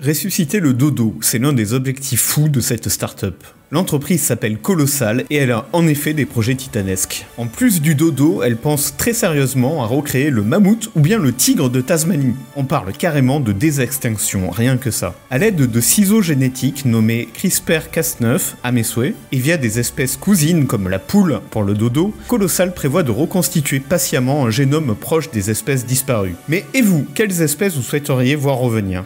Ressusciter le dodo, c'est l'un des objectifs fous de cette start-up. L'entreprise s'appelle Colossal et elle a en effet des projets titanesques. En plus du dodo, elle pense très sérieusement à recréer le mammouth ou bien le tigre de Tasmanie. On parle carrément de désextinction, rien que ça. À l'aide de ciseaux génétiques nommés CRISPR-Cas9 à mes souhaits, et via des espèces cousines comme la poule pour le dodo, Colossal prévoit de reconstituer patiemment un génome proche des espèces disparues. Mais et vous, quelles espèces vous souhaiteriez voir revenir?